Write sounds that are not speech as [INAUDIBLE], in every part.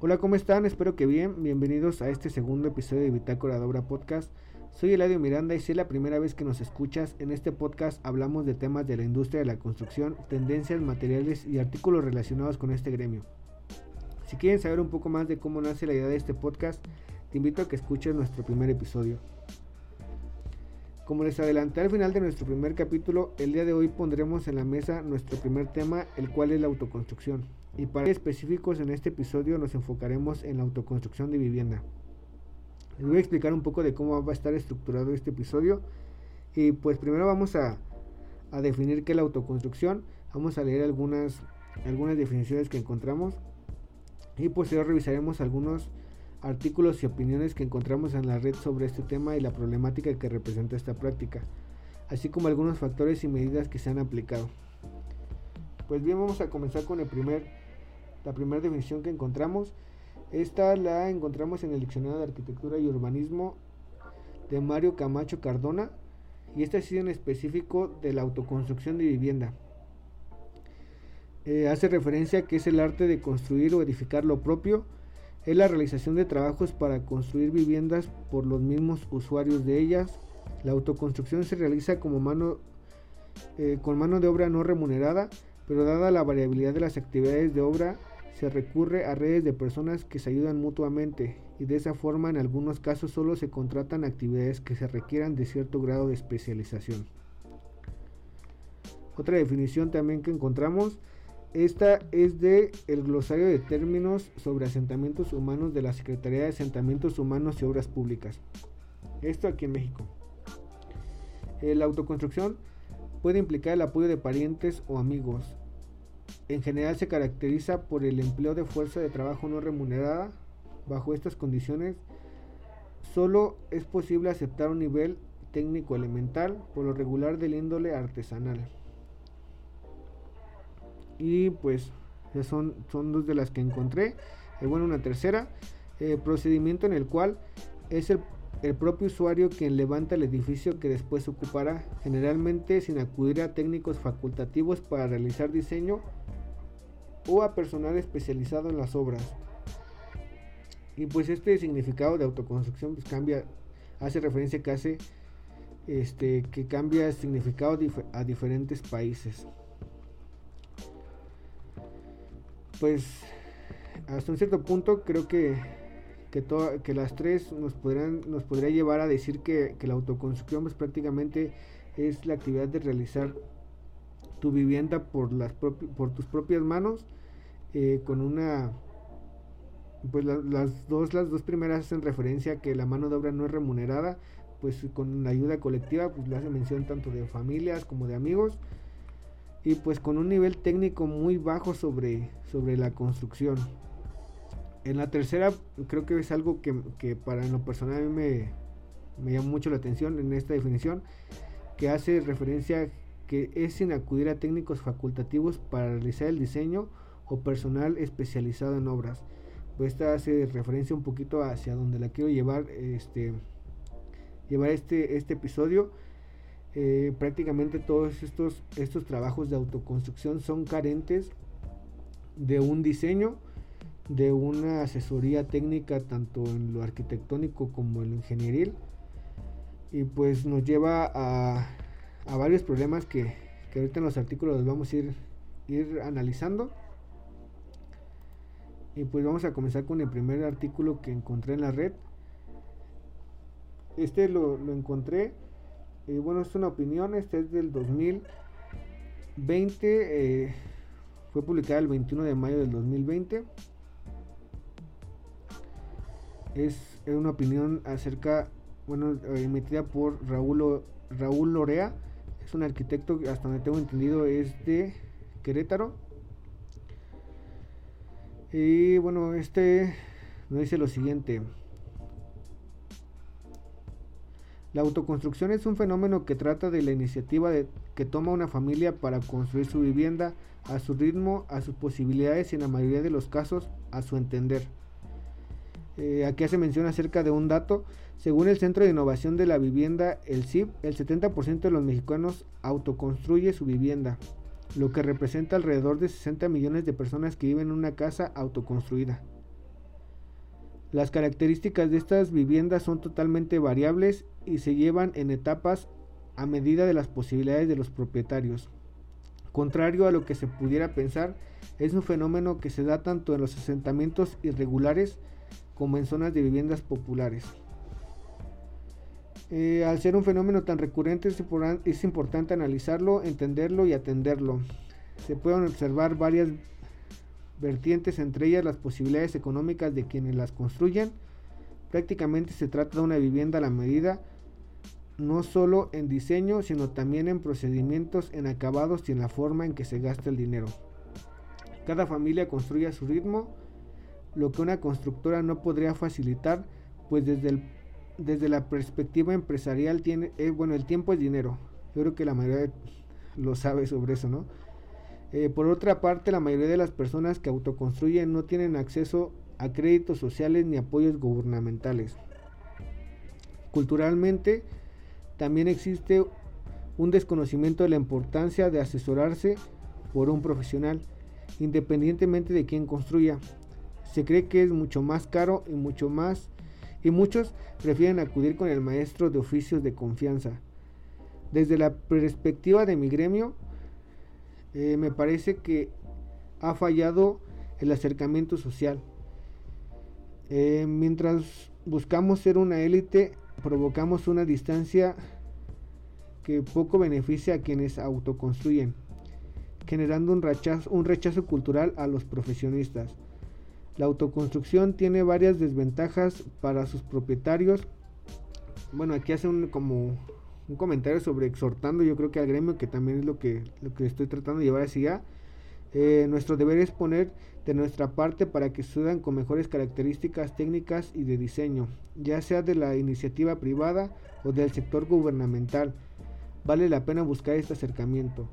Hola, ¿cómo están? Espero que bien. Bienvenidos a este segundo episodio de Bitácora de Podcast. Soy Eladio Miranda y si es la primera vez que nos escuchas, en este podcast hablamos de temas de la industria de la construcción, tendencias, materiales y artículos relacionados con este gremio. Si quieren saber un poco más de cómo nace la idea de este podcast, te invito a que escuches nuestro primer episodio. Como les adelanté al final de nuestro primer capítulo, el día de hoy pondremos en la mesa nuestro primer tema, el cual es la autoconstrucción. Y para específicos en este episodio nos enfocaremos en la autoconstrucción de vivienda. Les voy a explicar un poco de cómo va a estar estructurado este episodio. Y pues primero vamos a, a definir qué es la autoconstrucción. Vamos a leer algunas, algunas definiciones que encontramos. Y posterior revisaremos algunos artículos y opiniones que encontramos en la red sobre este tema y la problemática que representa esta práctica, así como algunos factores y medidas que se han aplicado. Pues bien, vamos a comenzar con el primer, la primera definición que encontramos. Esta la encontramos en el Diccionario de Arquitectura y Urbanismo de Mario Camacho Cardona y esta sido en específico de la autoconstrucción de vivienda. Eh, hace referencia a que es el arte de construir o edificar lo propio, es la realización de trabajos para construir viviendas por los mismos usuarios de ellas. La autoconstrucción se realiza como mano, eh, con mano de obra no remunerada, pero dada la variabilidad de las actividades de obra, se recurre a redes de personas que se ayudan mutuamente y de esa forma en algunos casos solo se contratan actividades que se requieran de cierto grado de especialización. Otra definición también que encontramos esta es de el glosario de términos sobre asentamientos humanos de la Secretaría de Asentamientos Humanos y Obras Públicas. Esto aquí en México. La autoconstrucción puede implicar el apoyo de parientes o amigos. En general se caracteriza por el empleo de fuerza de trabajo no remunerada. Bajo estas condiciones, solo es posible aceptar un nivel técnico elemental, por lo regular del índole artesanal. Y pues son, dos de las que encontré. Eh, bueno, una tercera, eh, procedimiento en el cual es el, el, propio usuario quien levanta el edificio que después ocupará, generalmente sin acudir a técnicos facultativos para realizar diseño o a personal especializado en las obras. Y pues este significado de autoconstrucción pues cambia, hace referencia que hace este, que cambia significado a diferentes países. pues hasta un cierto punto creo que, que, que las tres nos, podrían, nos podría llevar a decir que, la autoconstrucción pues prácticamente es la actividad de realizar tu vivienda por, las por tus propias manos eh, con una pues las dos las dos primeras hacen referencia a que la mano de obra no es remunerada pues con la ayuda colectiva pues le hace mención tanto de familias como de amigos y pues con un nivel técnico muy bajo sobre, sobre la construcción. En la tercera creo que es algo que, para lo personal a mí me, me llama mucho la atención en esta definición, que hace referencia que es sin acudir a técnicos facultativos para realizar el diseño o personal especializado en obras. Pues esta hace referencia un poquito hacia donde la quiero llevar este llevar este, este episodio eh, prácticamente todos estos, estos trabajos de autoconstrucción son carentes de un diseño, de una asesoría técnica tanto en lo arquitectónico como en lo ingenieril y pues nos lleva a, a varios problemas que, que, ahorita en los artículos vamos a ir, ir analizando. Y pues vamos a comenzar con el primer artículo que encontré en la red. Este lo, lo encontré eh, bueno, es una opinión, este es del 2020, eh, fue publicada el 21 de mayo del 2020. Es una opinión acerca, bueno, eh, emitida por Raúl, Raúl Lorea, es un arquitecto hasta donde tengo entendido es de Querétaro. Y bueno, este nos dice lo siguiente. La autoconstrucción es un fenómeno que trata de la iniciativa de, que toma una familia para construir su vivienda a su ritmo, a sus posibilidades y en la mayoría de los casos a su entender. Eh, aquí hace mención acerca de un dato. Según el Centro de Innovación de la Vivienda, el CIP, el 70% de los mexicanos autoconstruye su vivienda, lo que representa alrededor de 60 millones de personas que viven en una casa autoconstruida. Las características de estas viviendas son totalmente variables y se llevan en etapas a medida de las posibilidades de los propietarios. Contrario a lo que se pudiera pensar, es un fenómeno que se da tanto en los asentamientos irregulares como en zonas de viviendas populares. Eh, al ser un fenómeno tan recurrente es importante analizarlo, entenderlo y atenderlo. Se pueden observar varias vertientes, entre ellas las posibilidades económicas de quienes las construyen. Prácticamente se trata de una vivienda a la medida, no solo en diseño, sino también en procedimientos, en acabados y en la forma en que se gasta el dinero. Cada familia construye a su ritmo, lo que una constructora no podría facilitar, pues desde el desde la perspectiva empresarial tiene, eh, bueno, el tiempo es dinero. Yo creo que la mayoría lo sabe sobre eso, ¿no? Eh, por otra parte, la mayoría de las personas que autoconstruyen no tienen acceso a créditos sociales ni apoyos gubernamentales. Culturalmente, también existe un desconocimiento de la importancia de asesorarse por un profesional, independientemente de quién construya. Se cree que es mucho más caro y mucho más y muchos prefieren acudir con el maestro de oficios de confianza. Desde la perspectiva de mi gremio, eh, me parece que ha fallado el acercamiento social. Eh, mientras buscamos ser una élite, provocamos una distancia que poco beneficia a quienes autoconstruyen, generando un rechazo, un rechazo cultural a los profesionistas. La autoconstrucción tiene varias desventajas para sus propietarios. Bueno, aquí hace un como un comentario sobre exhortando, yo creo que al gremio, que también es lo que, lo que estoy tratando de llevar hacia eh, nuestro deber es poner de nuestra parte para que sucedan con mejores características técnicas y de diseño, ya sea de la iniciativa privada o del sector gubernamental. Vale la pena buscar este acercamiento.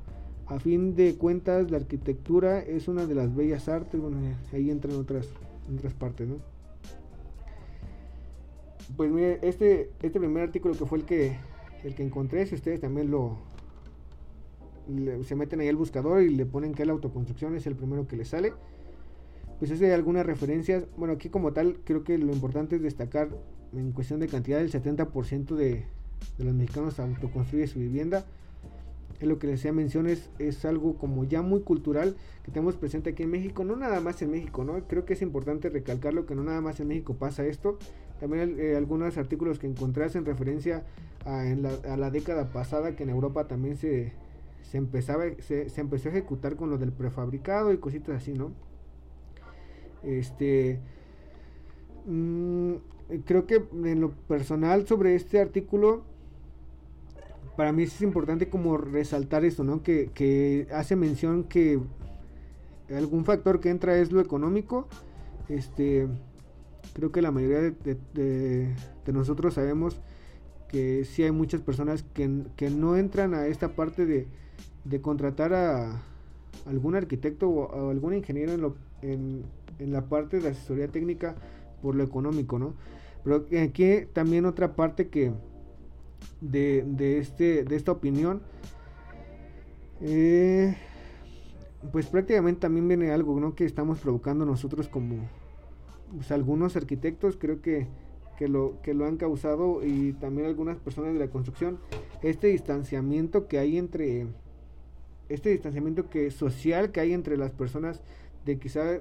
A fin de cuentas, la arquitectura es una de las bellas artes, bueno, ahí entran otras, otras partes, ¿no? Pues mire, este, este primer artículo que fue el que, el que encontré, si ustedes también lo se meten ahí al buscador y le ponen que la autoconstrucción es el primero que les sale, pues hace algunas referencias, bueno, aquí como tal, creo que lo importante es destacar en cuestión de cantidad, el 70% de, de los mexicanos autoconstruye su vivienda, es lo que les decía mención, es, algo como ya muy cultural que tenemos presente aquí en México, no nada más en México, ¿no? Creo que es importante recalcarlo que no nada más en México pasa esto. También eh, algunos artículos que encontré hacen referencia a, la, década pasada que en Europa también se, se empezaba, se, empezó a ejecutar con lo del prefabricado y cositas así, ¿no? Este. Mm, creo que en lo personal sobre este artículo para mí es importante como resaltar esto, ¿no? Que, hace mención que algún factor que entra es lo económico. Este, creo que la mayoría de, nosotros sabemos que sí hay muchas personas que, no entran a esta parte de, contratar a algún arquitecto o, algún ingeniero en, en, la parte de asesoría técnica por lo económico, ¿no? Pero aquí también otra parte que, de, este, de esta opinión, eh, pues prácticamente también viene algo ¿no? que estamos provocando nosotros como pues, algunos arquitectos, creo que, que, lo, que lo han causado y también algunas personas de la construcción, este distanciamiento que hay entre, este distanciamiento que social que hay entre las personas, de quizá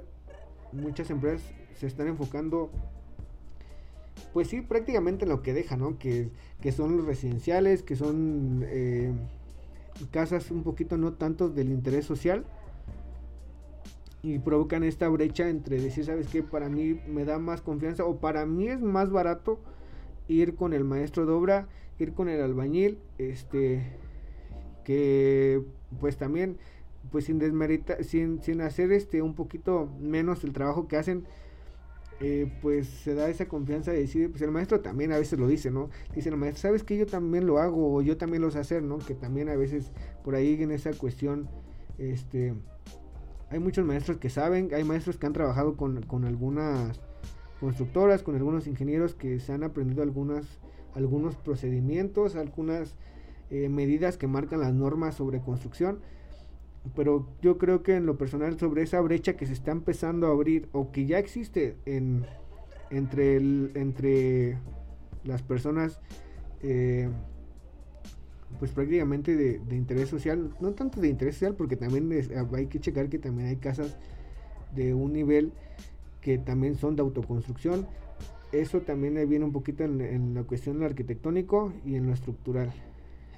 muchas empresas se están enfocando pues sí, prácticamente lo que deja, ¿no? Que, son los residenciales, que son eh, casas un poquito no tanto del interés social y provocan esta brecha entre decir, ¿sabes qué? Para mí me da más confianza o para mí es más barato ir con el maestro de obra, ir con el albañil, este, que pues también, pues sin desmerita, sin, sin hacer este un poquito menos el trabajo que hacen, eh, pues se da esa confianza de decir, pues el maestro también a veces lo dice, ¿no? Dice el maestro, ¿sabes que yo también lo hago o yo también lo sé hacer, ¿no? Que también a veces por ahí en esa cuestión, este, hay muchos maestros que saben, hay maestros que han trabajado con, con algunas constructoras, con algunos ingenieros que se han aprendido algunas, algunos procedimientos, algunas eh, medidas que marcan las normas sobre construcción pero yo creo que en lo personal sobre esa brecha que se está empezando a abrir o que ya existe en, entre, entre las personas eh, pues prácticamente de, interés social, no tanto de interés social porque también hay que checar que también hay casas de un nivel que también son de autoconstrucción. Eso también viene un poquito en, la cuestión arquitectónico y en lo estructural.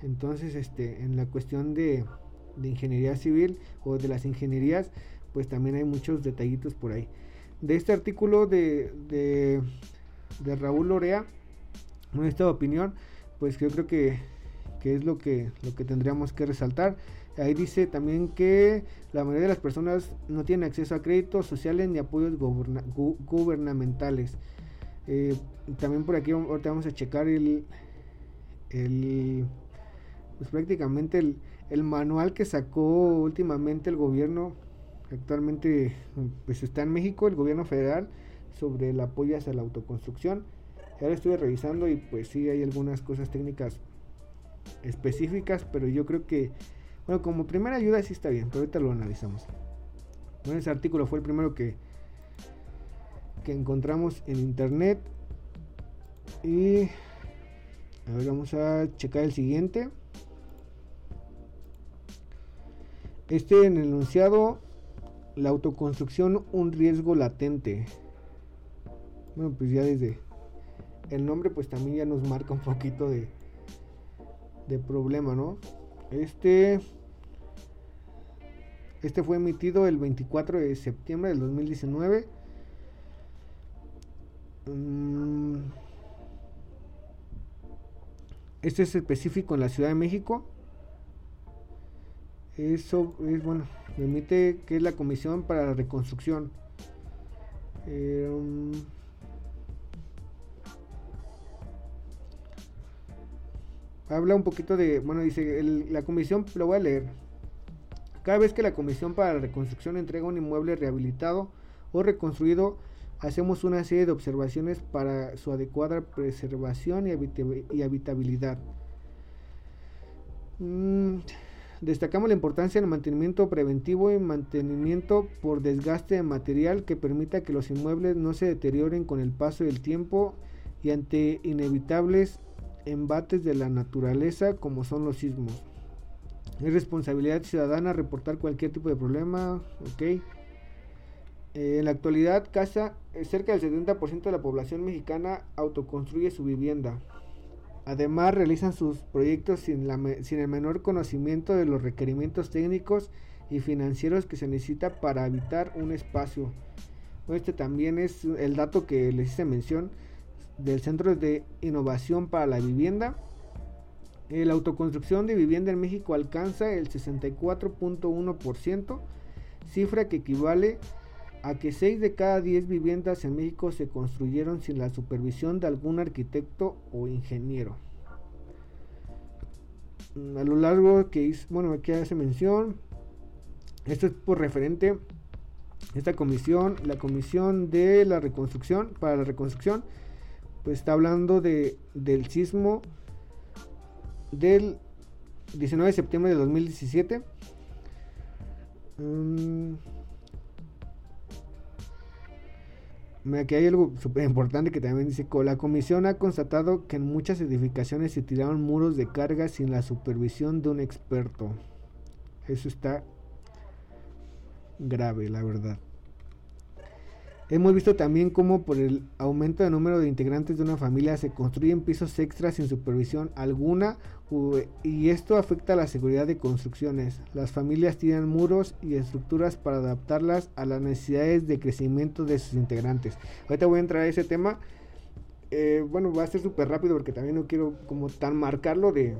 Entonces, este, en la cuestión de, de ingeniería civil o de las ingenierías, pues también hay muchos detallitos por ahí. De este artículo de, de, Raúl Lorea, nuestra opinión, pues yo creo que, que, es lo que, lo que tendríamos que resaltar. Ahí dice también que la mayoría de las personas no tienen acceso a créditos sociales ni apoyos gubernamentales. Eh, también por aquí ahorita vamos a checar el, el pues prácticamente el, el manual que sacó últimamente el gobierno actualmente pues está en México el gobierno federal sobre el apoyo hacia la autoconstrucción ya lo estuve revisando y pues sí hay algunas cosas técnicas específicas, pero yo creo que, bueno, como primera ayuda sí está bien, pero ahorita lo analizamos. Bueno, ese artículo fue el primero que, que encontramos en internet. Y a ver, vamos a checar el siguiente. Este en el enunciado, la autoconstrucción un riesgo latente. Bueno, pues ya desde el nombre pues también ya nos marca un poquito de, de problema, ¿no? Este, este fue emitido el 24 de septiembre del 2019. Mm, este es específico en la Ciudad de México. Eso es bueno, emite que es la Comisión para la Reconstrucción. Eh, habla un poquito de, bueno, dice, la comisión, lo voy a leer. Cada vez que la Comisión para la Reconstrucción entrega un inmueble rehabilitado o reconstruido, hacemos una serie de observaciones para su adecuada preservación y, habitabilidad. Mm, destacamos la importancia del mantenimiento preventivo y mantenimiento por desgaste de material que permita que los inmuebles no se deterioren con el paso del tiempo y ante inevitables embates de la naturaleza como son los sismos. Es responsabilidad ciudadana reportar cualquier tipo de problema, ok. Eh, en la actualidad, casa, cerca del 70% de la población mexicana autoconstruye su vivienda. Además, realizan sus proyectos sin, el menor conocimiento de los requerimientos técnicos y financieros que se necesita para habitar un espacio. Este también es el dato que les hice mención del Centro de Innovación para la Vivienda. La autoconstrucción de vivienda en México alcanza el 64.1%, cifra que equivale a que 6 de cada 10 viviendas en México se construyeron sin la supervisión de algún arquitecto o ingeniero. A lo largo que hizo, bueno, aquí hace mención, esto es por referente, esta comisión, la comisión de la reconstrucción, para la reconstrucción, pues está hablando de, del sismo del 19 de septiembre de 2017. Mm. Aquí hay algo súper importante que también dice, la comisión ha constatado que en muchas edificaciones se tiraron muros de carga sin la supervisión de un experto. Eso está grave, la verdad. Hemos visto también cómo por el aumento de número de integrantes de una familia se construyen pisos extras sin supervisión alguna y esto afecta a la seguridad de construcciones. Las familias tienen muros y estructuras para adaptarlas a las necesidades de crecimiento de sus integrantes. Ahorita voy a entrar a ese tema. Eh, bueno, va a ser súper rápido porque también no quiero como tan marcarlo de,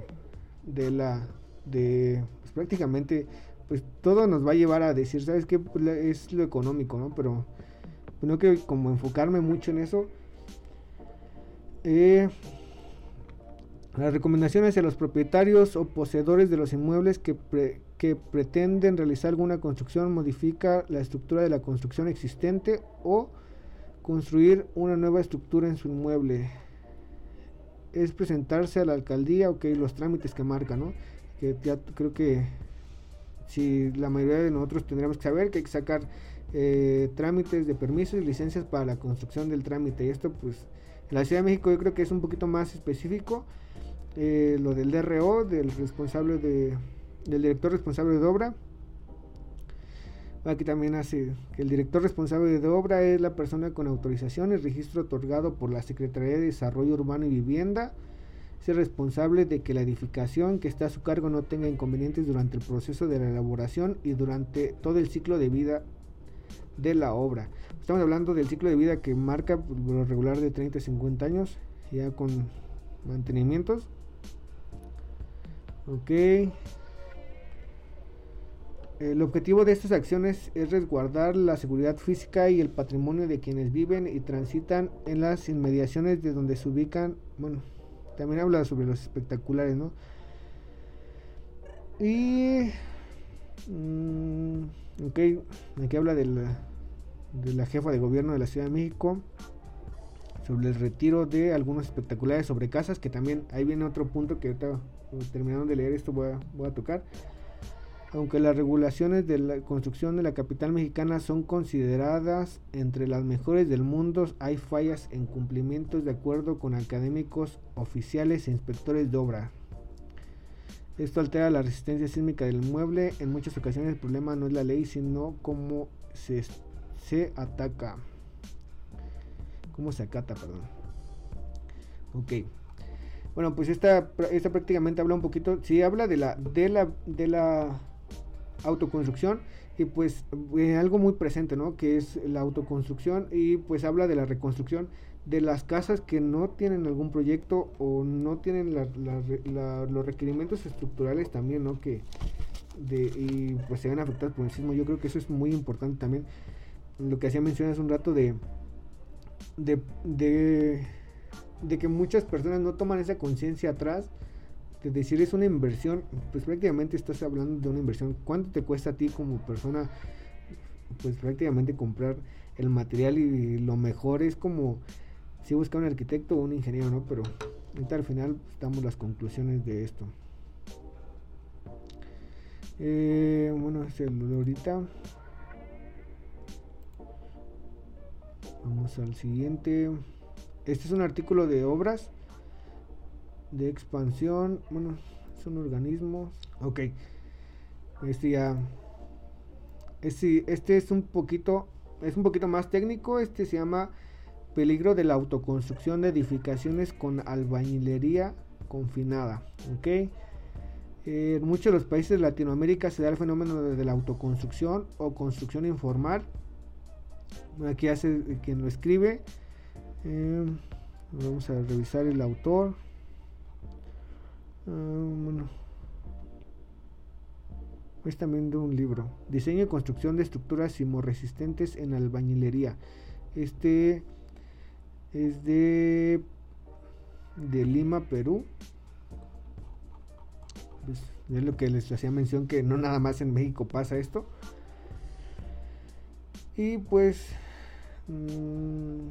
de la... de pues prácticamente pues todo nos va a llevar a decir, ¿sabes qué? Pues, es lo económico, ¿no? Pero no quiero como enfocarme mucho en eso. Eh, las recomendaciones a los propietarios o poseedores de los inmuebles que, que pretenden realizar alguna construcción modifica la estructura de la construcción existente o construir una nueva estructura en su inmueble. Es presentarse a la alcaldía, ok, los trámites que marca, ¿no? Que ya creo que si la mayoría de nosotros tendríamos que saber que hay que sacar eh, trámites de permisos y licencias para la construcción del trámite. Y esto pues en la Ciudad de México yo creo que es un poquito más específico. Eh, lo del DRO, del responsable de, del director responsable de obra. Aquí también hace que el director responsable de obra es la persona con autorización y registro otorgado por la Secretaría de Desarrollo Urbano y Vivienda. Es el responsable de que la edificación que está a su cargo no tenga inconvenientes durante el proceso de la elaboración y durante todo el ciclo de vida de la obra. Estamos hablando del ciclo de vida que marca lo regular de 30 a 50 años, ya con mantenimientos. Ok. El objetivo de estas acciones es resguardar la seguridad física y el patrimonio de quienes viven y transitan en las inmediaciones de donde se ubican. Bueno, también habla sobre los espectaculares, ¿no? Y... Mm, ok, aquí habla de la, de la jefa de gobierno de la Ciudad de México sobre el retiro de algunos espectaculares sobre casas, que también ahí viene otro punto que ahorita terminando de leer esto voy a, tocar. Aunque las regulaciones de la construcción de la capital mexicana son consideradas entre las mejores del mundo, hay fallas en cumplimientos de acuerdo con académicos, oficiales e inspectores de obra. Esto altera la resistencia sísmica del inmueble. En muchas ocasiones el problema no es la ley, sino cómo se, se ataca. Cómo se acata, perdón. Ok. Bueno, pues esta, esta prácticamente habla un poquito. Sí, habla de la, de la, de la autoconstrucción y pues eh, algo muy presente, ¿no? Que es la autoconstrucción y pues habla de la reconstrucción de las casas que no tienen algún proyecto o no tienen los requerimientos estructurales también, ¿no? Que de, y pues se ven afectadas por el sismo. Yo creo que eso es muy importante también. Lo que hacía mención hace un rato de, de, de, que muchas personas no toman esa conciencia atrás de decir es una inversión, pues prácticamente estás hablando de una inversión. ¿Cuánto te cuesta a ti como persona, pues prácticamente comprar el material y lo mejor es como si busca un arquitecto o un ingeniero, ¿no? Pero ahorita al final pues, damos las conclusiones de esto. Eh, bueno, es el ahorita. Vamos al siguiente. Este es un artículo de obras de expansión. Bueno, son organismos. Ok. Este ya. Este, este es un poquito. Es un poquito más técnico. Este se llama Peligro de la autoconstrucción de edificaciones con albañilería confinada. Ok. En muchos de los países de Latinoamérica se da el fenómeno de la autoconstrucción o construcción informal. Aquí hace quien lo escribe. Eh, vamos a revisar el autor. Ah. Es también de un libro. Diseño y construcción de estructuras sismoresistentes en albañilería. Este es de, de Lima, Perú. Pues, es lo que les hacía mención que no nada más en México pasa esto. Y pues... Mmm,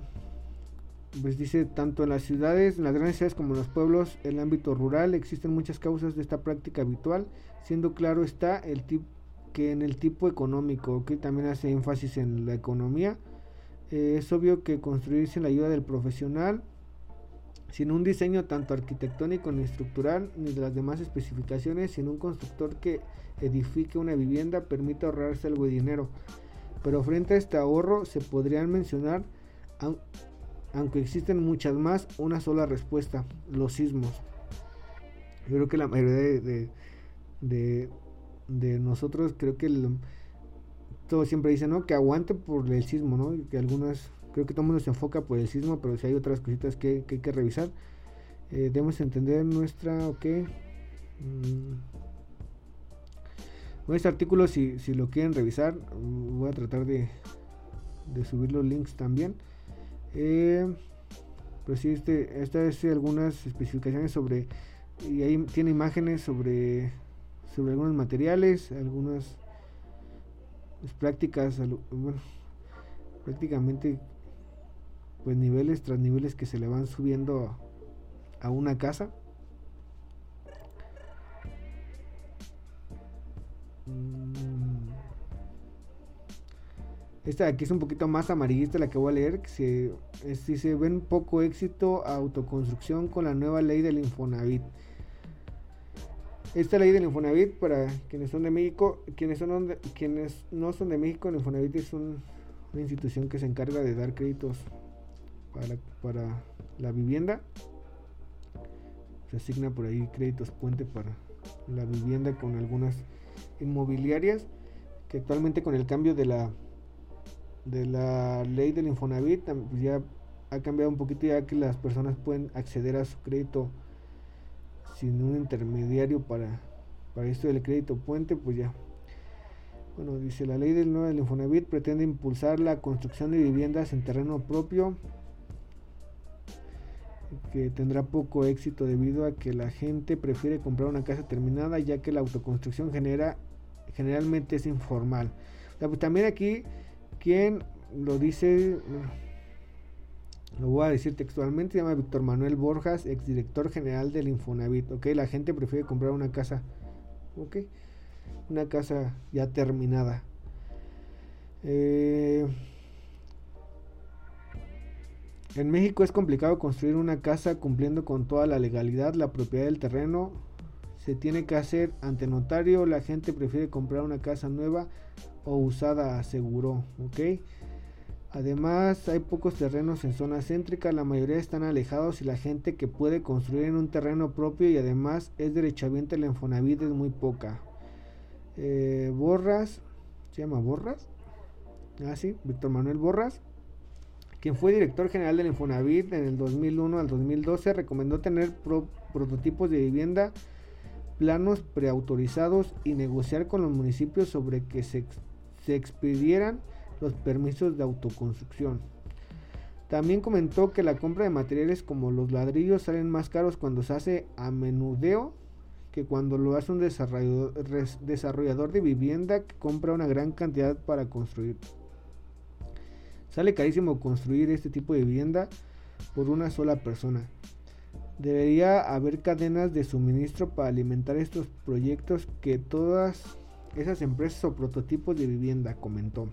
pues dice, tanto en las ciudades, en las grandes ciudades como en los pueblos, el ámbito rural, existen muchas causas de esta práctica habitual, siendo claro está el que en el tipo económico, que también hace énfasis en la economía, eh, es obvio que construir sin la ayuda del profesional, sin un diseño tanto arquitectónico ni estructural, ni de las demás especificaciones, sin un constructor que edifique una vivienda, permite ahorrarse algo de dinero. Pero frente a este ahorro se podrían mencionar aunque existen muchas más, una sola respuesta, los sismos. Yo creo que la mayoría de, de, nosotros, creo que todos siempre dicen, ¿no? Que aguante por el sismo, ¿no? que algunas, creo que todo el mundo se enfoca por el sismo, pero si hay otras cositas que, hay que revisar, eh, debemos entender nuestra, este artículo, si, si lo quieren revisar, voy a tratar de, de subir los links también. Eh, pues sí, este, esta es algunas especificaciones sobre, y ahí tiene imágenes sobre, sobre algunos materiales, algunas prácticas, bueno, prácticamente pues niveles tras niveles que se le van subiendo a, una casa. Esta de aquí es un poquito más amarillista la que voy a leer. Si se, se ven poco éxito a autoconstrucción con la nueva ley del Infonavit. Esta ley del Infonavit, para quienes son de México, quienes, son no son de México, el Infonavit es una institución que se encarga de dar créditos para, para la vivienda. Se asigna por ahí créditos puente para la vivienda con algunas inmobiliarias que actualmente con el cambio de la de la ley del Infonavit pues ya ha cambiado un poquito ya que las personas pueden acceder a su crédito sin un intermediario para, para esto del crédito puente pues ya. Bueno dice la ley del nuevo del Infonavit pretende impulsar la construcción de viviendas en terreno propio que tendrá poco éxito debido a que la gente prefiere comprar una casa terminada ya que la autoconstrucción genera generalmente es informal. Pues, también aquí, quien lo dice, lo voy a decir textualmente, se llama Víctor Manuel Borjas, exdirector general del Infonavit. Ok, la gente prefiere comprar una casa, ok, una casa ya terminada. Eh, en México es complicado construir una casa cumpliendo con toda la legalidad, la propiedad del terreno se tiene que hacer ante notario, la gente prefiere comprar una casa nueva o usada, aseguró, ¿ok? Además, hay pocos terrenos en zona céntrica, la mayoría están alejados y la gente que puede construir en un terreno propio y además es derechohabiente la Infonavit es muy poca. Eh, Borras, ¿se llama Borras? Ah, sí, Víctor Manuel Borras quien fue director general del Infonavit en el 2001 al 2012, recomendó tener prototipos de vivienda, planos preautorizados y negociar con los municipios sobre que se, expidieran los permisos de autoconstrucción. También comentó que la compra de materiales como los ladrillos salen más caros cuando se hace a menudeo que cuando lo hace un desarrollador de vivienda que compra una gran cantidad para construir. Sale carísimo construir este tipo de vivienda por una sola persona. Debería haber cadenas de suministro para alimentar estos proyectos que todas esas empresas o prototipos de vivienda, comentó.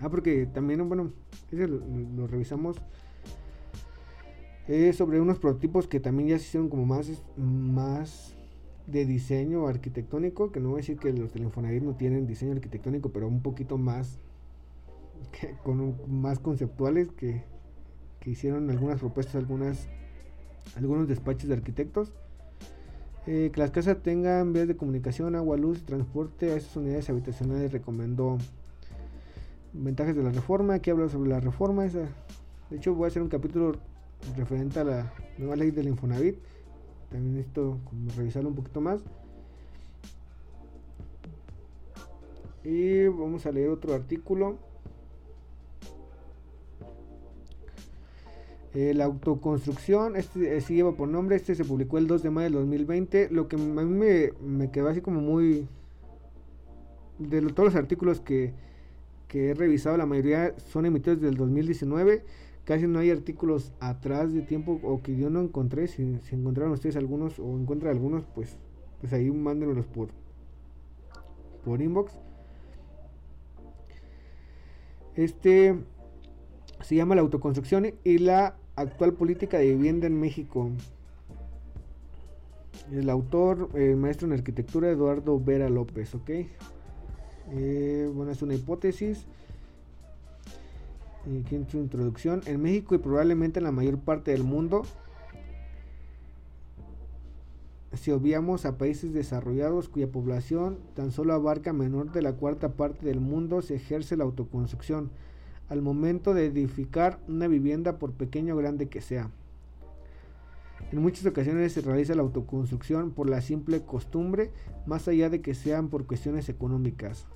Ah, porque también, bueno, lo, revisamos. Sobre unos prototipos que también ya se hicieron como más, más de diseño arquitectónico, que no voy a decir que los del no tienen diseño arquitectónico, pero un poquito más con más conceptuales que, hicieron algunas propuestas, algunas algunos despachos de arquitectos. Eh, que las casas tengan vías de comunicación, agua, luz, transporte a esas unidades habitacionales recomendó ventajas de la reforma. Aquí habla sobre la reforma. Esa. De hecho, voy a hacer un capítulo referente a la nueva ley del Infonavit. También esto, revisarlo un poquito más. Y vamos a leer otro artículo. Eh, la autoconstrucción, este eh, sí lleva por nombre, este se publicó el 2 de mayo del 2020. Lo que a mí me, quedó así como muy... De todos los artículos que, he revisado, la mayoría son emitidos del 2019. Casi no hay artículos atrás de tiempo o que yo no encontré. Si, si encontraron ustedes algunos o encuentran algunos, pues, pues ahí mándenlos por, por inbox. Este se llama la autoconstrucción y la actual política de vivienda en México. El autor, el maestro en arquitectura Eduardo Vera López, ¿ok? Eh, bueno, es una hipótesis. Aquí en su introducción. En México y probablemente en la mayor parte del mundo, si obviamos a países desarrollados cuya población tan solo abarca menor de la cuarta parte del mundo, se ejerce la autoconstrucción al momento de edificar una vivienda por pequeño o grande que sea. En muchas ocasiones se realiza la autoconstrucción por la simple costumbre, más allá de que sean por cuestiones económicas.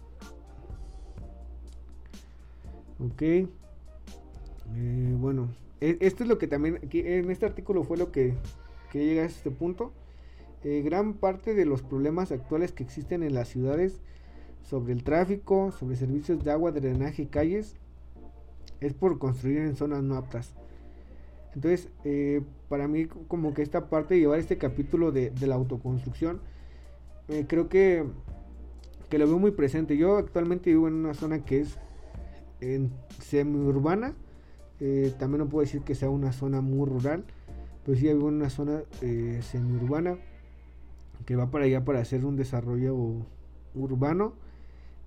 Ok. Eh, bueno, e, esto es lo que también en este artículo fue lo que, que llega a este punto. Eh, gran parte de los problemas actuales que existen en las ciudades sobre el tráfico, sobre servicios de agua, drenaje y calles es por construir en zonas no aptas. Entonces, eh, para mí como que esta parte de llevar este capítulo de, la autoconstrucción, eh, creo que, que, lo veo muy presente. Yo actualmente vivo en una zona que es en semiurbana. Eh, también no puedo decir que sea una zona muy rural, pero sí hay una zona semiurbana que va para allá para hacer un desarrollo urbano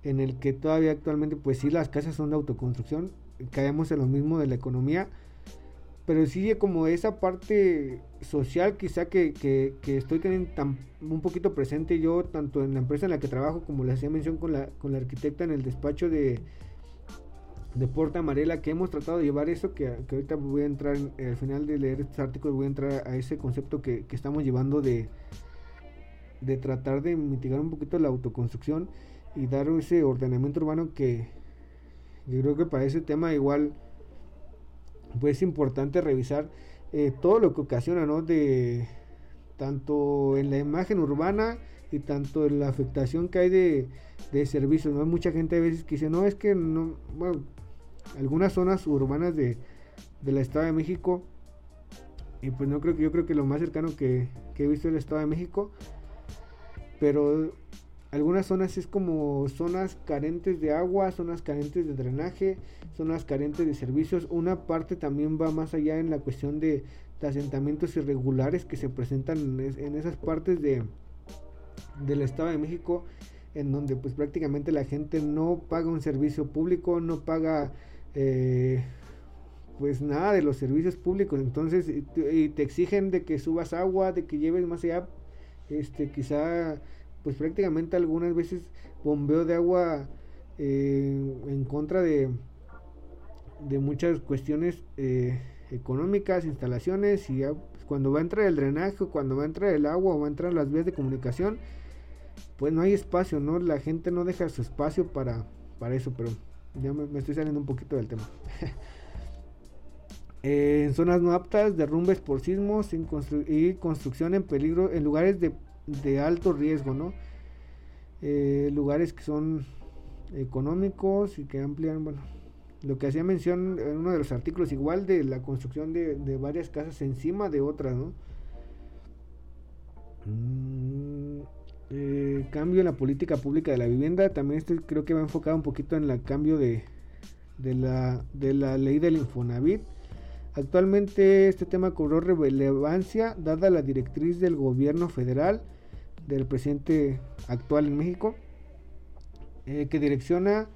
en el que todavía actualmente pues sí las casas son de autoconstrucción, caemos en lo mismo de la economía, pero sí como esa parte social quizá que, que, estoy teniendo un poquito presente yo, tanto en la empresa en la que trabajo como le hacía mención con la, con la arquitecta en el despacho de, de Porta Amarela, que hemos tratado de llevar eso, que, ahorita voy a entrar, al final de leer estos artículos voy a entrar a ese concepto que, que estamos llevando de, de tratar de mitigar un poquito la autoconstrucción y dar ese ordenamiento urbano que yo creo que para ese tema igual pues es importante revisar eh, todo lo que ocasiona no de tanto en la imagen urbana y tanto en la afectación que hay de, de servicios no hay mucha gente a veces que dice no es que no bueno algunas zonas urbanas de del estado de México y pues no creo que yo creo que lo más cercano que, que he visto el estado de México pero algunas zonas es como zonas carentes de agua, zonas carentes de drenaje, zonas carentes de servicios. Una parte también va más allá en la cuestión de, asentamientos irregulares que se presentan en, esas partes de, del Estado de México, en donde pues prácticamente la gente no paga un servicio público, no paga eh, pues nada de los servicios públicos. Entonces y te exigen de que subas agua, de que lleves más allá este, quizá, pues prácticamente algunas veces bombeo de agua eh, en contra de, de muchas cuestiones eh, económicas, instalaciones, y pues, cuando va a entrar el drenaje, cuando va a entrar el agua o va a entrar las vías de comunicación, pues no hay espacio, ¿no? La gente no deja su espacio para, para eso, pero ya me, estoy saliendo un poquito del tema. [LAUGHS] Eh, en zonas no aptas, derrumbes por sismos y construcción en peligro en lugares de, alto riesgo, ¿no? Eh, lugares que son económicos y que amplían, bueno, lo que hacía mención en uno de los artículos, igual de la construcción de, varias casas encima de otras, ¿no? Mm, eh, cambio en la política pública de la vivienda, también este creo que va enfocado un poquito en el cambio de, de, la, de la ley del Infonavit Actualmente este tema cobró relevancia dada la directriz del gobierno federal del presidente actual en México, eh, que direcciona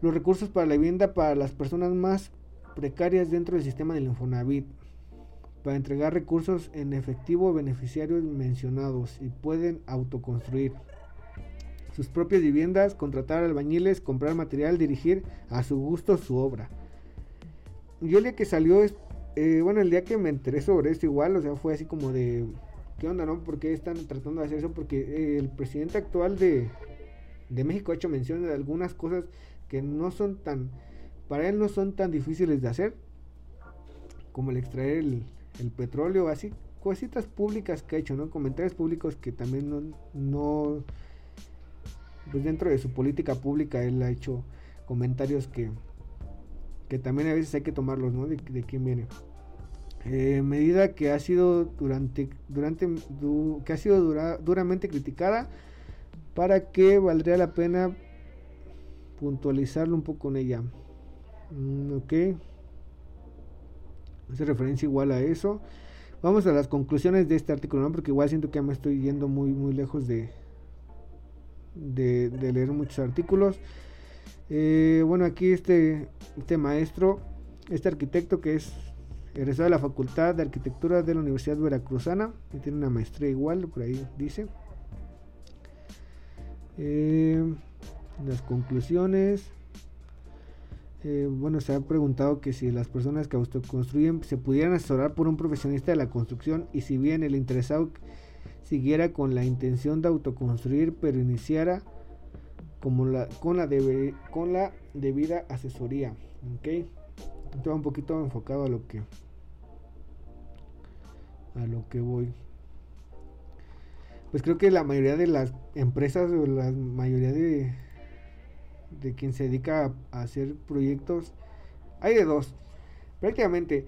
los recursos para la vivienda para las personas más precarias dentro del sistema del Infonavit, para entregar recursos en efectivo a beneficiarios mencionados y pueden autoconstruir sus propias viviendas, contratar albañiles, comprar material, dirigir a su gusto su obra. Yo el día que salió, eh, bueno, el día que me enteré sobre esto igual, o sea, fue así como de, ¿qué onda, no? ¿Por qué están tratando de hacer eso? Porque eh, el presidente actual de, de México ha hecho mención de algunas cosas que no son tan, para él no son tan difíciles de hacer, como el extraer el, el petróleo, así, cositas públicas que ha hecho, ¿no? Comentarios públicos que también no, no, pues dentro de su política pública él ha hecho comentarios que que también a veces hay que tomarlos, ¿no? De, quién viene. Eh, medida que ha sido durante, durante que ha sido duramente criticada para que valdría la pena puntualizarlo un poco en ella. Mm, ok. Hace referencia igual a eso. Vamos a las conclusiones de este artículo, ¿no? Porque igual siento que ya me estoy yendo muy, muy lejos de, de, de leer muchos artículos. Eh, bueno, aquí este, este maestro, este arquitecto que es egresado de la Facultad de Arquitectura de la Universidad Veracruzana, que tiene una maestría igual, por ahí dice. Eh, las conclusiones. Eh, bueno, se ha preguntado que si las personas que autoconstruyen se pudieran asesorar por un profesionista de la construcción y si bien el interesado siguiera con la intención de autoconstruir pero iniciara como la, con, la con la debida asesoría. ¿ok? Entonces un poquito enfocado a lo que a lo que voy. Pues creo que la mayoría de las empresas o la mayoría de de quien se dedica a, hacer proyectos hay de dos. Prácticamente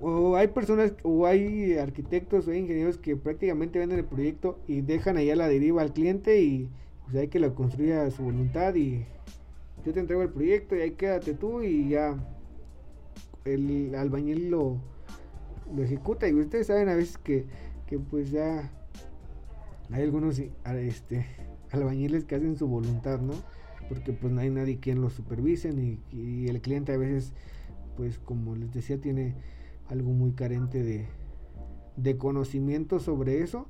o hay personas o hay arquitectos o ingenieros que prácticamente venden el proyecto y dejan allá la deriva al cliente y pues hay que lo construya a su voluntad y, yo te entrego el proyecto y ahí quédate tú y ya el albañil lo, lo ejecuta y ustedes saben a veces que, que pues ya hay algunos este, albañiles que hacen su voluntad, ¿no? Porque pues no hay nadie quien los supervise y, y el cliente a veces pues como les decía tiene algo muy carente de, de conocimiento sobre eso.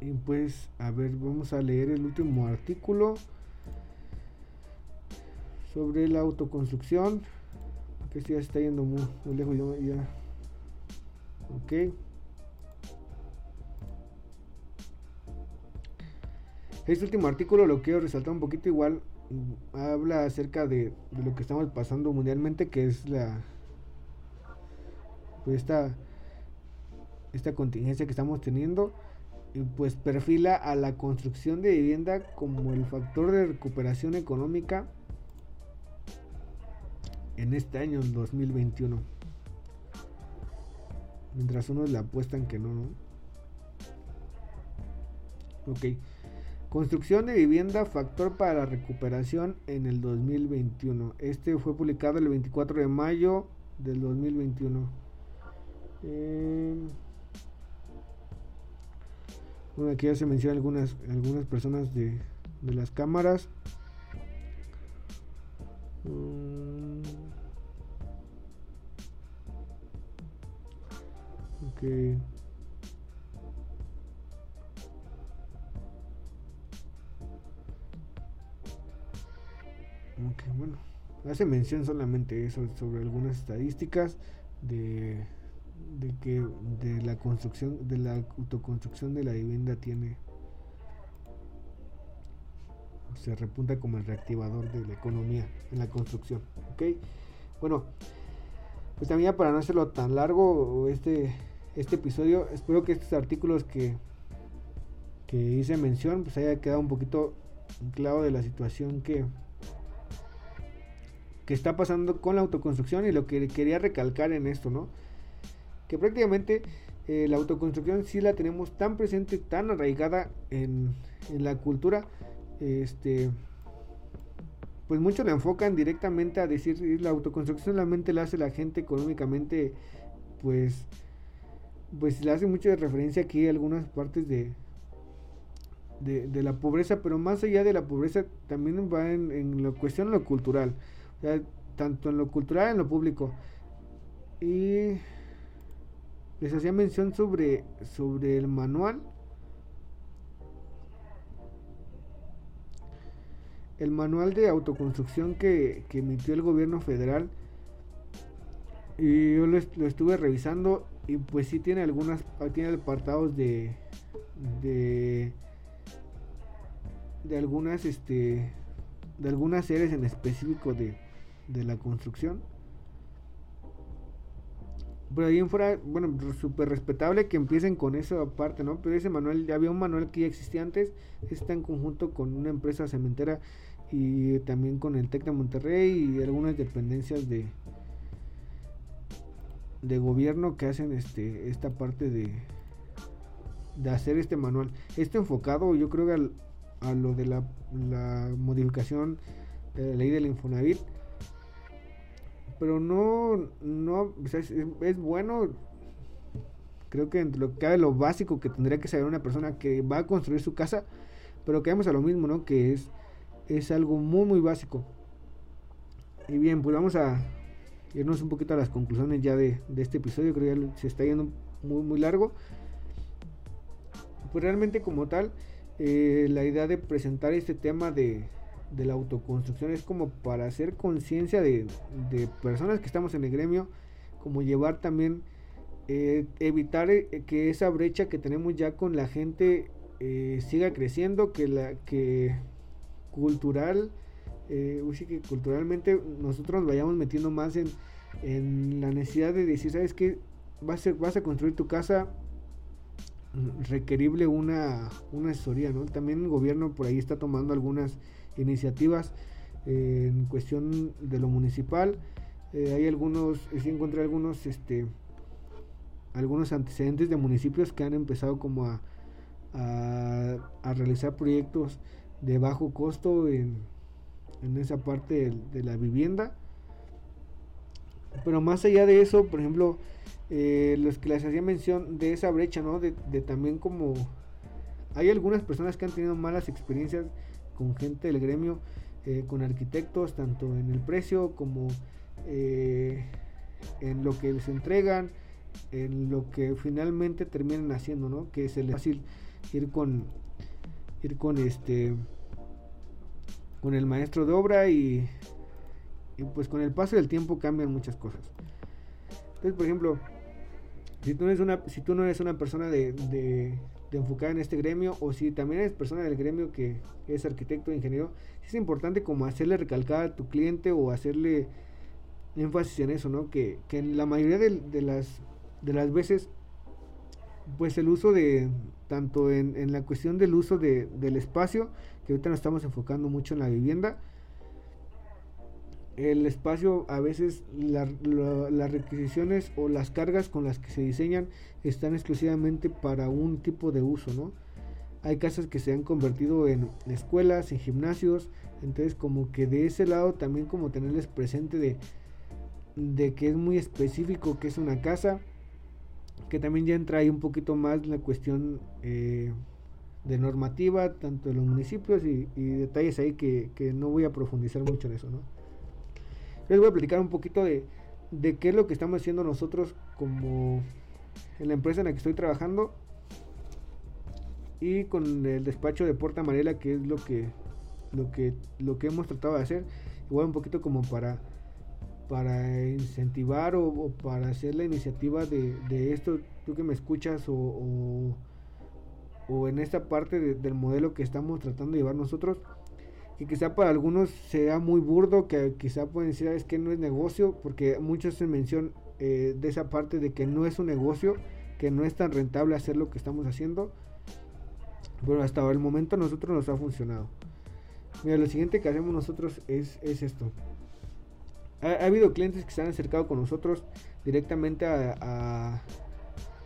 Y pues, a ver, vamos a leer el último artículo sobre la autoconstrucción. Que este ya está yendo muy, lejos ya. Ok. Este último artículo lo quiero resaltar un poquito igual. Mm, habla acerca de lo que estamos pasando mundialmente, que es la, pues esta, esta contingencia que estamos teniendo y pues perfila a la construcción de vivienda como el factor de recuperación económica en este año 2021 mientras unos le apuestan que no, ¿no? ok. Construcción de vivienda factor para la recuperación en el 2021 este fue publicado el 24 de mayo del 2021 eh, bueno, aquí ya se mencionan algunas, algunas personas de, de las cámaras. Ok, bueno. Hace mención solamente eso sobre algunas estadísticas de de que de la construcción de la autoconstrucción de la vivienda tiene se repunta como el reactivador de la economía en la construcción ok bueno pues también para no hacerlo tan largo este este episodio. Espero que estos artículos que que hice mención pues haya quedado un poquito claro de la situación que que está pasando con la autoconstrucción y lo que quería recalcar en esto no que prácticamente eh, la autoconstrucción sí la tenemos tan presente, tan arraigada en, la cultura, este, pues muchos la enfocan directamente a decir la autoconstrucción solamente la hace la gente económicamente, pues, pues le hace mucha referencia aquí a algunas partes de, de, la pobreza, pero más allá de la pobreza también va en, la cuestión de lo cultural, tanto en lo cultural en lo público. Y les hacía mención sobre, sobre el manual. El manual de autoconstrucción que, emitió el gobierno federal. Y yo lo, estuve revisando y pues sí tiene algunas, tiene apartados de, de, de algunas, este, de algunas series en específico de, de la construcción pero ahí en fuera, bueno, súper respetable que empiecen con esa parte, ¿no? Pero ese manual, ya había un manual que ya existía antes, está en conjunto con una empresa cementera y también con el TEC de Monterrey y algunas dependencias de de gobierno que hacen este esta parte de de hacer este manual. Este enfocado yo creo que a lo de la, la modificación de la ley del Infonavit pero no, no, es, bueno, creo que entre lo que cabe lo básico que tendría que saber una persona que va a construir su casa, pero caemos a lo mismo, ¿no? Que es, es algo muy, muy básico. Y bien, pues vamos a irnos un poquito a las conclusiones ya de, este episodio, creo que ya se está yendo muy, muy largo. Pues realmente como tal, eh, la idea de presentar este tema de, de la autoconstrucción es como para hacer conciencia de, personas que estamos en el gremio, como llevar también, eh, evitar eh, que esa brecha que tenemos ya con la gente eh, siga creciendo, que la que cultural, que culturalmente nosotros vayamos metiendo más en, en la necesidad de decir, ¿sabes qué? Vas a, vas a construir tu casa, requerible una, una asesoría, ¿no? También el gobierno por ahí está tomando algunas iniciativas eh, en cuestión de lo municipal. Eh, hay algunos, sí encontré algunos, este, algunos antecedentes de municipios que han empezado como a, a, realizar proyectos de bajo costo en, en esa parte de, la vivienda. Pero más allá de eso, por ejemplo, eh, los que les hacía mención de esa brecha, ¿no? De, también como hay algunas personas que han tenido malas experiencias con gente del gremio, eh, con arquitectos, tanto en el precio como eh, en lo que les entregan, en lo que finalmente terminan haciendo, ¿no? Que es el fácil ir con ir con este con el maestro de obra y, pues con el paso del tiempo cambian muchas cosas. Entonces, por ejemplo, si tú no eres una, si tú no eres una persona de, de, enfocada en este gremio o si también eres persona del gremio que es arquitecto ingeniero, es importante como hacerle recalcar a tu cliente o hacerle énfasis en eso, ¿no? Que, que en la mayoría de, las, de las veces, pues el uso de, tanto en, en la cuestión del uso de, del espacio, que ahorita nos estamos enfocando mucho en la vivienda. El espacio, a veces las requisiciones o las cargas con las que se diseñan están exclusivamente para un tipo de uso, ¿no? Hay casas que se han convertido en escuelas, en gimnasios, entonces como que de ese lado también como tenerles presente de, de que es muy específico que es una casa, que también ya entra ahí un poquito más la cuestión eh, de normativa, tanto de los municipios y, detalles ahí que, no voy a profundizar mucho en eso, ¿no? Les voy a platicar un poquito de, de qué es lo que estamos haciendo nosotros como en la empresa en la que estoy trabajando y con el despacho de Puerta Amarela, que es lo que, lo que, lo que hemos tratado de hacer, igual un poquito como para para incentivar o, para hacer la iniciativa de, esto, tú que me escuchas o en esta parte del modelo que estamos tratando de llevar nosotros, que quizá para algunos sea muy burdo, que quizá pueden decir, es que no es negocio, porque muchos se mencionan eh, de esa parte de que no es un negocio, que no es tan rentable hacer lo que estamos haciendo. Pero hasta el momento a nosotros nos ha funcionado. Mira, lo siguiente que hacemos nosotros es, es esto. Ha, habido clientes que se han acercado con nosotros directamente a,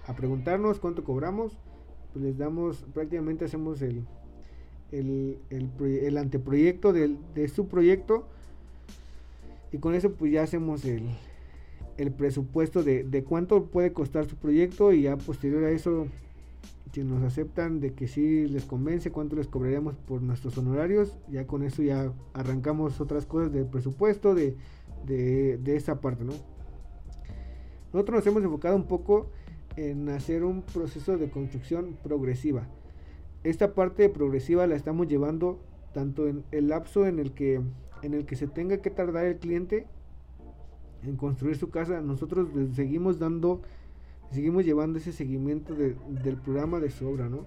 a preguntarnos cuánto cobramos pues, les damos, prácticamente hacemos el, el, anteproyecto de su proyecto. Y con eso pues ya hacemos el, el presupuesto de, de, cuánto puede costar su proyecto. Y ya posterior a eso si nos aceptan de que si les convence cuánto les cobraríamos por nuestros honorarios ya con eso ya arrancamos otras cosas del presupuesto de, de, de esa parte no nosotros nos hemos enfocado un poco en hacer un proceso de construcción progresiva. Esta parte progresiva la estamos llevando tanto en el lapso en el que en el que se tenga que tardar el cliente en construir su casa, nosotros seguimos dando, seguimos llevando ese seguimiento del programa de su obra, ¿no?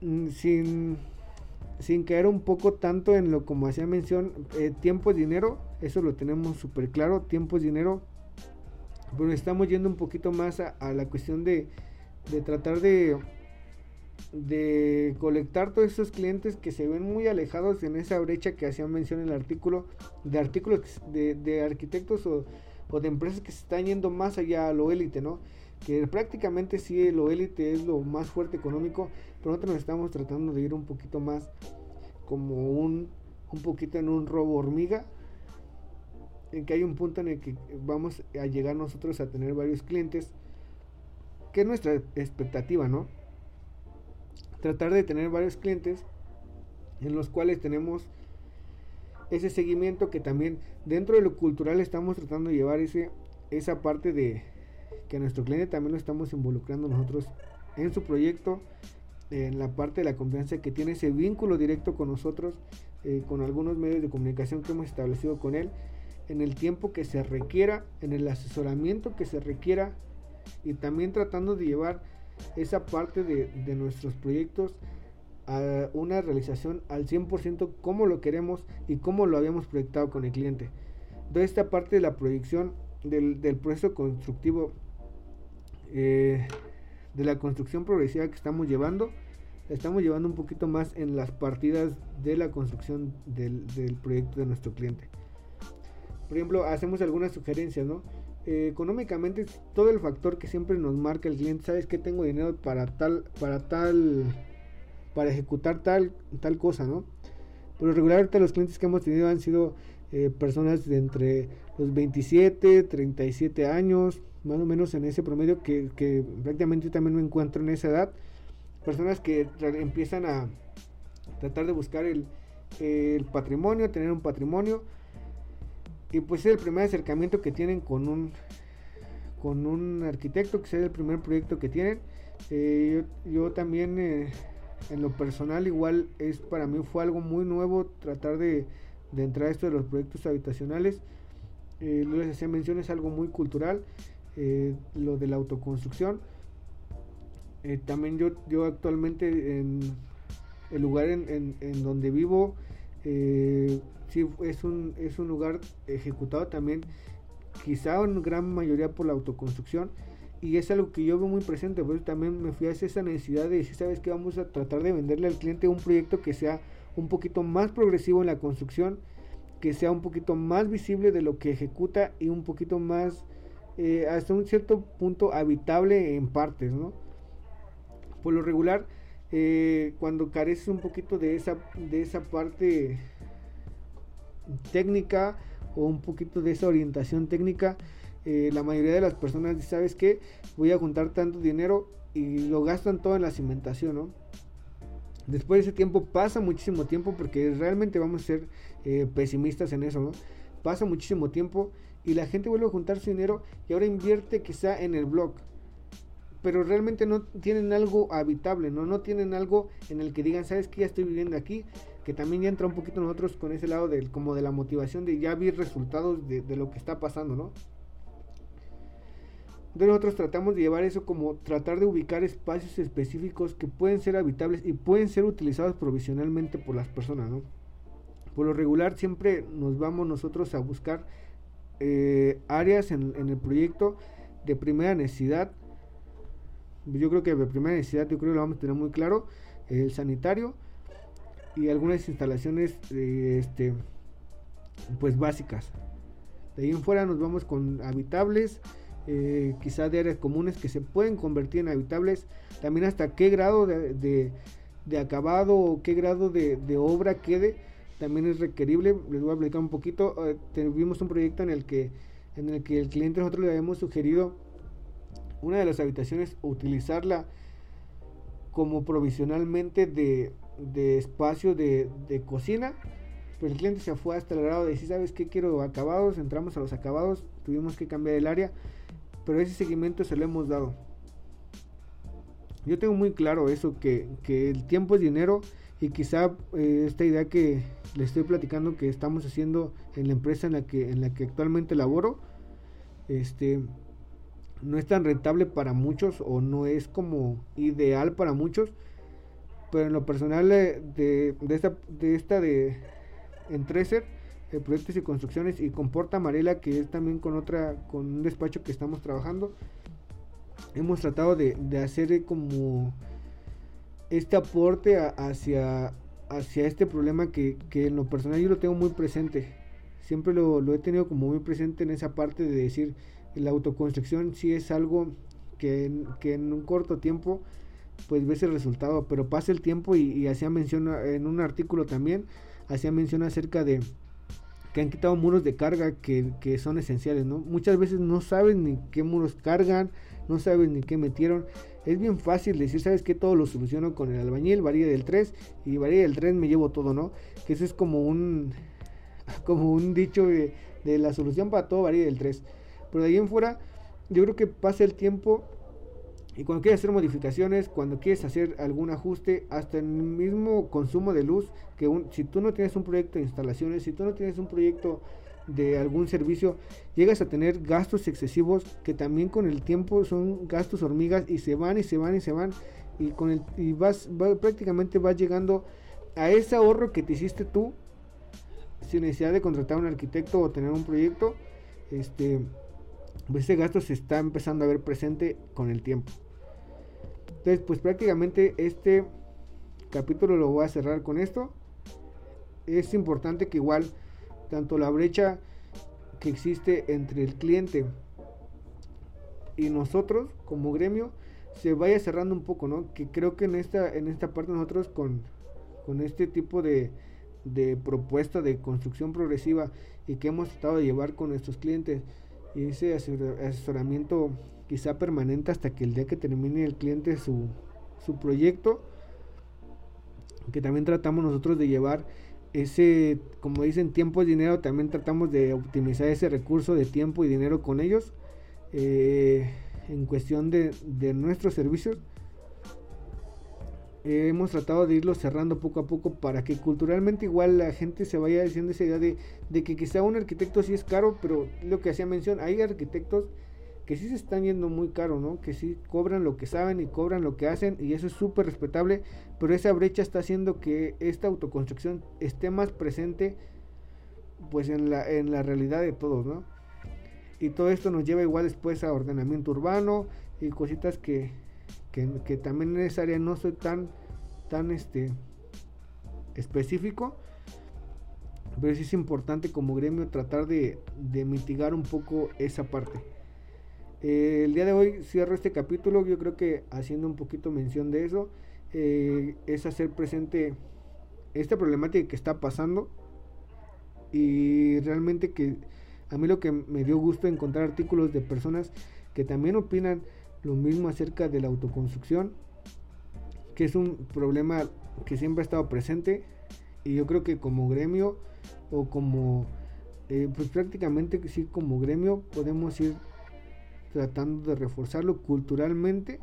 Mm, sin, sin caer un poco tanto en lo como hacía mención, eh, tiempo es dinero, eso lo tenemos súper claro, tiempo es dinero, bueno, estamos yendo un poquito más a, la cuestión de, tratar de, de colectar todos esos clientes que se ven muy alejados en esa brecha que hacían mención en el artículo, de artículos de, arquitectos o, de empresas que se están yendo más allá a lo élite, ¿no? Que prácticamente sí lo élite es lo más fuerte económico, pero nosotros nos estamos tratando de ir un poquito más como un, un poquito en un robo hormiga, en que hay un punto en el que vamos a llegar nosotros a tener varios clientes, que es nuestra expectativa, ¿no? Tratar de tener varios clientes en los cuales tenemos ese seguimiento que también dentro de lo cultural estamos tratando de llevar ese, esa parte de que nuestro cliente también lo estamos involucrando nosotros en su proyecto, en la parte de la confianza que tiene ese vínculo directo con nosotros, eh, con algunos medios de comunicación que hemos establecido con él en el tiempo que se requiera, en el asesoramiento que se requiera y también tratando de llevar esa parte de, nuestros proyectos a una realización al 100% como lo queremos y como lo habíamos proyectado con el cliente. De esta parte de la proyección del, proceso constructivo, eh, de la construcción progresiva que estamos llevando, estamos llevando un poquito más en las partidas de la construcción del proyecto de nuestro cliente por ejemplo, hacemos algunas sugerencias, ¿no? Eh, económicamente todo el factor que siempre nos marca el cliente, sabes que tengo dinero para tal, para tal, para ejecutar tal, tal cosa, ¿no? Pero regularmente los clientes que hemos tenido han sido eh, personas de entre los 27, 37 años, más o menos en ese promedio que, que prácticamente también me encuentro en esa edad. Personas que empiezan a tratar de buscar el patrimonio, tener un patrimonio. Y pues es el primer acercamiento que tienen con un, con un arquitecto, que sea el primer proyecto que tienen. Eh, yo, también eh, en lo personal igual es para mí fue algo muy nuevo tratar de, de entrar a esto de los proyectos habitacionales. Eh, les hacía mención, es algo muy cultural, eh, lo de la autoconstrucción. también yo, yo actualmente en el lugar en, donde vivo, sí, es un, es un lugar ejecutado también quizá en gran mayoría por la autoconstrucción y es algo que yo veo muy presente, por eso también me fui a esa necesidad de decir, sabes que vamos a tratar de venderle al cliente un proyecto que sea un poquito más progresivo en la construcción, que sea un poquito más visible de lo que ejecuta y un poquito más, eh, hasta un cierto punto, habitable en partes, ¿no? Por lo regular, eh, cuando careces un poquito de esa, de esa parte técnica o un poquito de esa orientación técnica, eh, la mayoría de las personas ¿sabes qué? Voy a juntar tanto dinero y lo gastan todo en la cimentación, ¿no? Después de ese tiempo pasa muchísimo tiempo porque realmente vamos a ser eh, pesimistas en eso, ¿no? Pasa muchísimo tiempo y la gente vuelve a juntar su dinero y ahora invierte quizá en el blog. Pero realmente no tienen algo habitable, ¿no? No tienen algo en el que digan, ¿sabes qué? Ya estoy viviendo aquí. Que también entra un poquito nosotros con ese lado del, como de la motivación de ya ver resultados de, lo que está pasando, ¿no? Entonces nosotros tratamos de llevar eso como tratar de ubicar espacios específicos que pueden ser habitables y pueden ser utilizados provisionalmente por las personas, ¿no? Por lo regular siempre nos vamos nosotros a buscar eh, áreas en, el proyecto de primera necesidad. Yo creo que de primera necesidad, yo creo lo vamos a tener muy claro. El sanitario y algunas instalaciones eh, este, pues básicas. De ahí en fuera nos vamos con habitables eh, quizá de áreas comunes que se pueden convertir en habitables, también hasta qué grado de, acabado o qué grado de, obra quede, también es requerible. Les voy a explicar un poquito. Eh, tuvimos un proyecto en el que en el que el cliente nosotros le habíamos sugerido una de las habitaciones utilizarla como provisionalmente de, espacio de, de, cocina. Pero el cliente se fue hasta el grado de decir, ¿sabes qué? Quiero acabados. Entramos a los acabados. Tuvimos que cambiar el área pero ese seguimiento se lo hemos dado. Yo tengo muy claro eso, que, el tiempo es dinero y quizá eh, esta idea que le estoy platicando que estamos haciendo en la empresa en la que, en la que actualmente laboro, este, no es tan rentable para muchos o no es como ideal para muchos, pero en lo personal de, de, esta, de esta de eh, proyectos y construcciones y con Porta Amarela que es también con otra con un despacho que estamos trabajando hemos tratado de, hacer eh, como este aporte hacia hacia este problema que, en lo personal yo lo tengo muy presente. Siempre lo, he tenido como muy presente en esa parte de decir la autoconstrucción sí es algo que, que en un corto tiempo pues ves el resultado pero pasa el tiempo y, y hacía mención en un artículo también hacía mención acerca de que han quitado muros de carga que, son esenciales, ¿no? Muchas veces no saben ni qué muros cargan, no saben ni qué metieron. Es bien fácil decir, ¿sabes qué? Todo lo soluciono con el albañil, varilla del 3 y varilla del 3 me llevo todo, ¿no? Que eso es como un [LAUGHS] como un dicho de, de la solución para todo, varilla del 3. Pero de ahí en fuera, yo creo que pasa el tiempo y cuando quieres hacer modificaciones, cuando quieres hacer algún ajuste, hasta el mismo consumo de luz, que si tú no tienes un proyecto de instalaciones, si tú no tienes un proyecto de algún servicio, llegas a tener gastos excesivos que también con el tiempo son gastos hormigas y se van y se van y se van y con el y vas prácticamente vas llegando a ese ahorro que te hiciste tú sin necesidad de contratar a un arquitecto o tener un proyecto, este pues ese gasto se está empezando a ver presente con el tiempo. Entonces, pues prácticamente este capítulo lo voy a cerrar con esto. Es importante que igual tanto la brecha que existe entre el cliente y nosotros como gremio se vaya cerrando un poco, ¿no? Que creo que en esta, en esta parte nosotros con, con este tipo de, de propuesta de construcción progresiva y que hemos tratado de llevar con nuestros clientes y ese asesoramiento quizá permanente hasta que el día que termine el cliente su, su proyecto, que también tratamos nosotros de llevar ese, como dicen, tiempo es dinero, también tratamos de optimizar ese recurso de tiempo y dinero con ellos eh, en cuestión de, de nuestros servicios hemos tratado de irlo cerrando poco a poco para que culturalmente igual la gente se vaya diciendo esa idea de, que quizá un arquitecto sí es caro, pero lo que hacía mención, hay arquitectos que sí se están yendo muy caro, ¿no? Que sí cobran lo que saben y cobran lo que hacen y eso es súper respetable, pero esa brecha está haciendo que esta autoconstrucción esté más presente pues en la, en la realidad de todos, ¿no? Y todo esto nos lleva igual después a ordenamiento urbano y cositas que, que, también en esa área no soy tan, tan este, específico, pero sí es importante como gremio tratar de, mitigar un poco esa parte. Eh, el día de hoy cierro este capítulo, yo creo que haciendo un poquito mención de eso, eh, es hacer presente esta problemática que está pasando y realmente que a mí lo que me dio gusto encontrar artículos de personas que también opinan lo mismo acerca de la autoconstrucción, que es un problema que siempre ha estado presente y yo creo que como gremio o como, eh, pues prácticamente sí como gremio podemos ir tratando de reforzarlo culturalmente,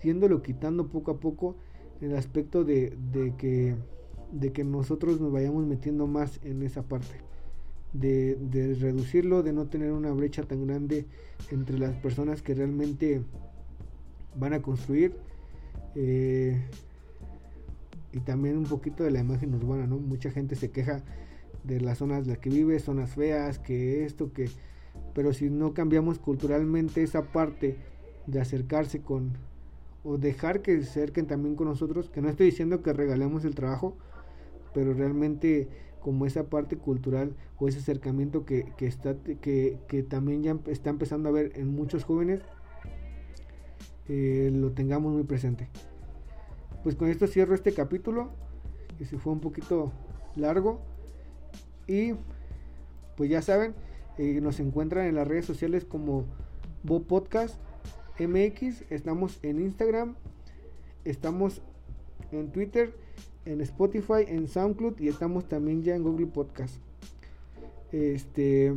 siéndolo quitando poco a poco el aspecto de, de, que, de que nosotros nos vayamos metiendo más en esa parte. De, reducirlo, de no tener una brecha tan grande entre las personas que realmente van a construir. Eh, y también un poquito de la imagen urbana, ¿no? Mucha gente se queja de las zonas en las que vive, zonas feas, que esto, que... Pero si no cambiamos culturalmente esa parte de acercarse con... o dejar que se acerquen también con nosotros, que no estoy diciendo que regalemos el trabajo, pero realmente como esa parte cultural o ese acercamiento que, que está, que, que también ya está empezando a ver en muchos jóvenes, eh, lo tengamos muy presente. Pues con esto cierro este capítulo, que se fue un poquito largo. Y pues ya saben, eh, nos encuentran en las redes sociales como Bo Podcast MX. Estamos en Instagram, estamos en Twitter, en Spotify, en SoundCloud y estamos también ya en Google Podcast. Este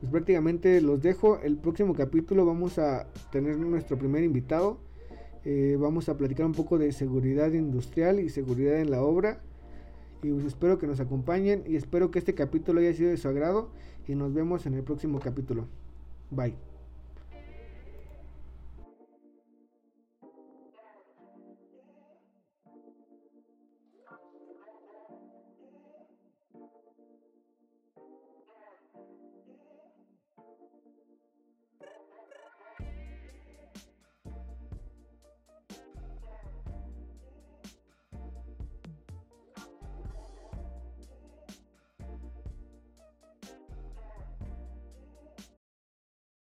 pues prácticamente los dejo. El próximo capítulo vamos a tener nuestro primer invitado. Eh, vamos a platicar un poco de seguridad industrial y seguridad en la obra. Y pues espero que nos acompañen y espero que este capítulo haya sido de su agrado. Y nos vemos en el próximo capítulo. Bye.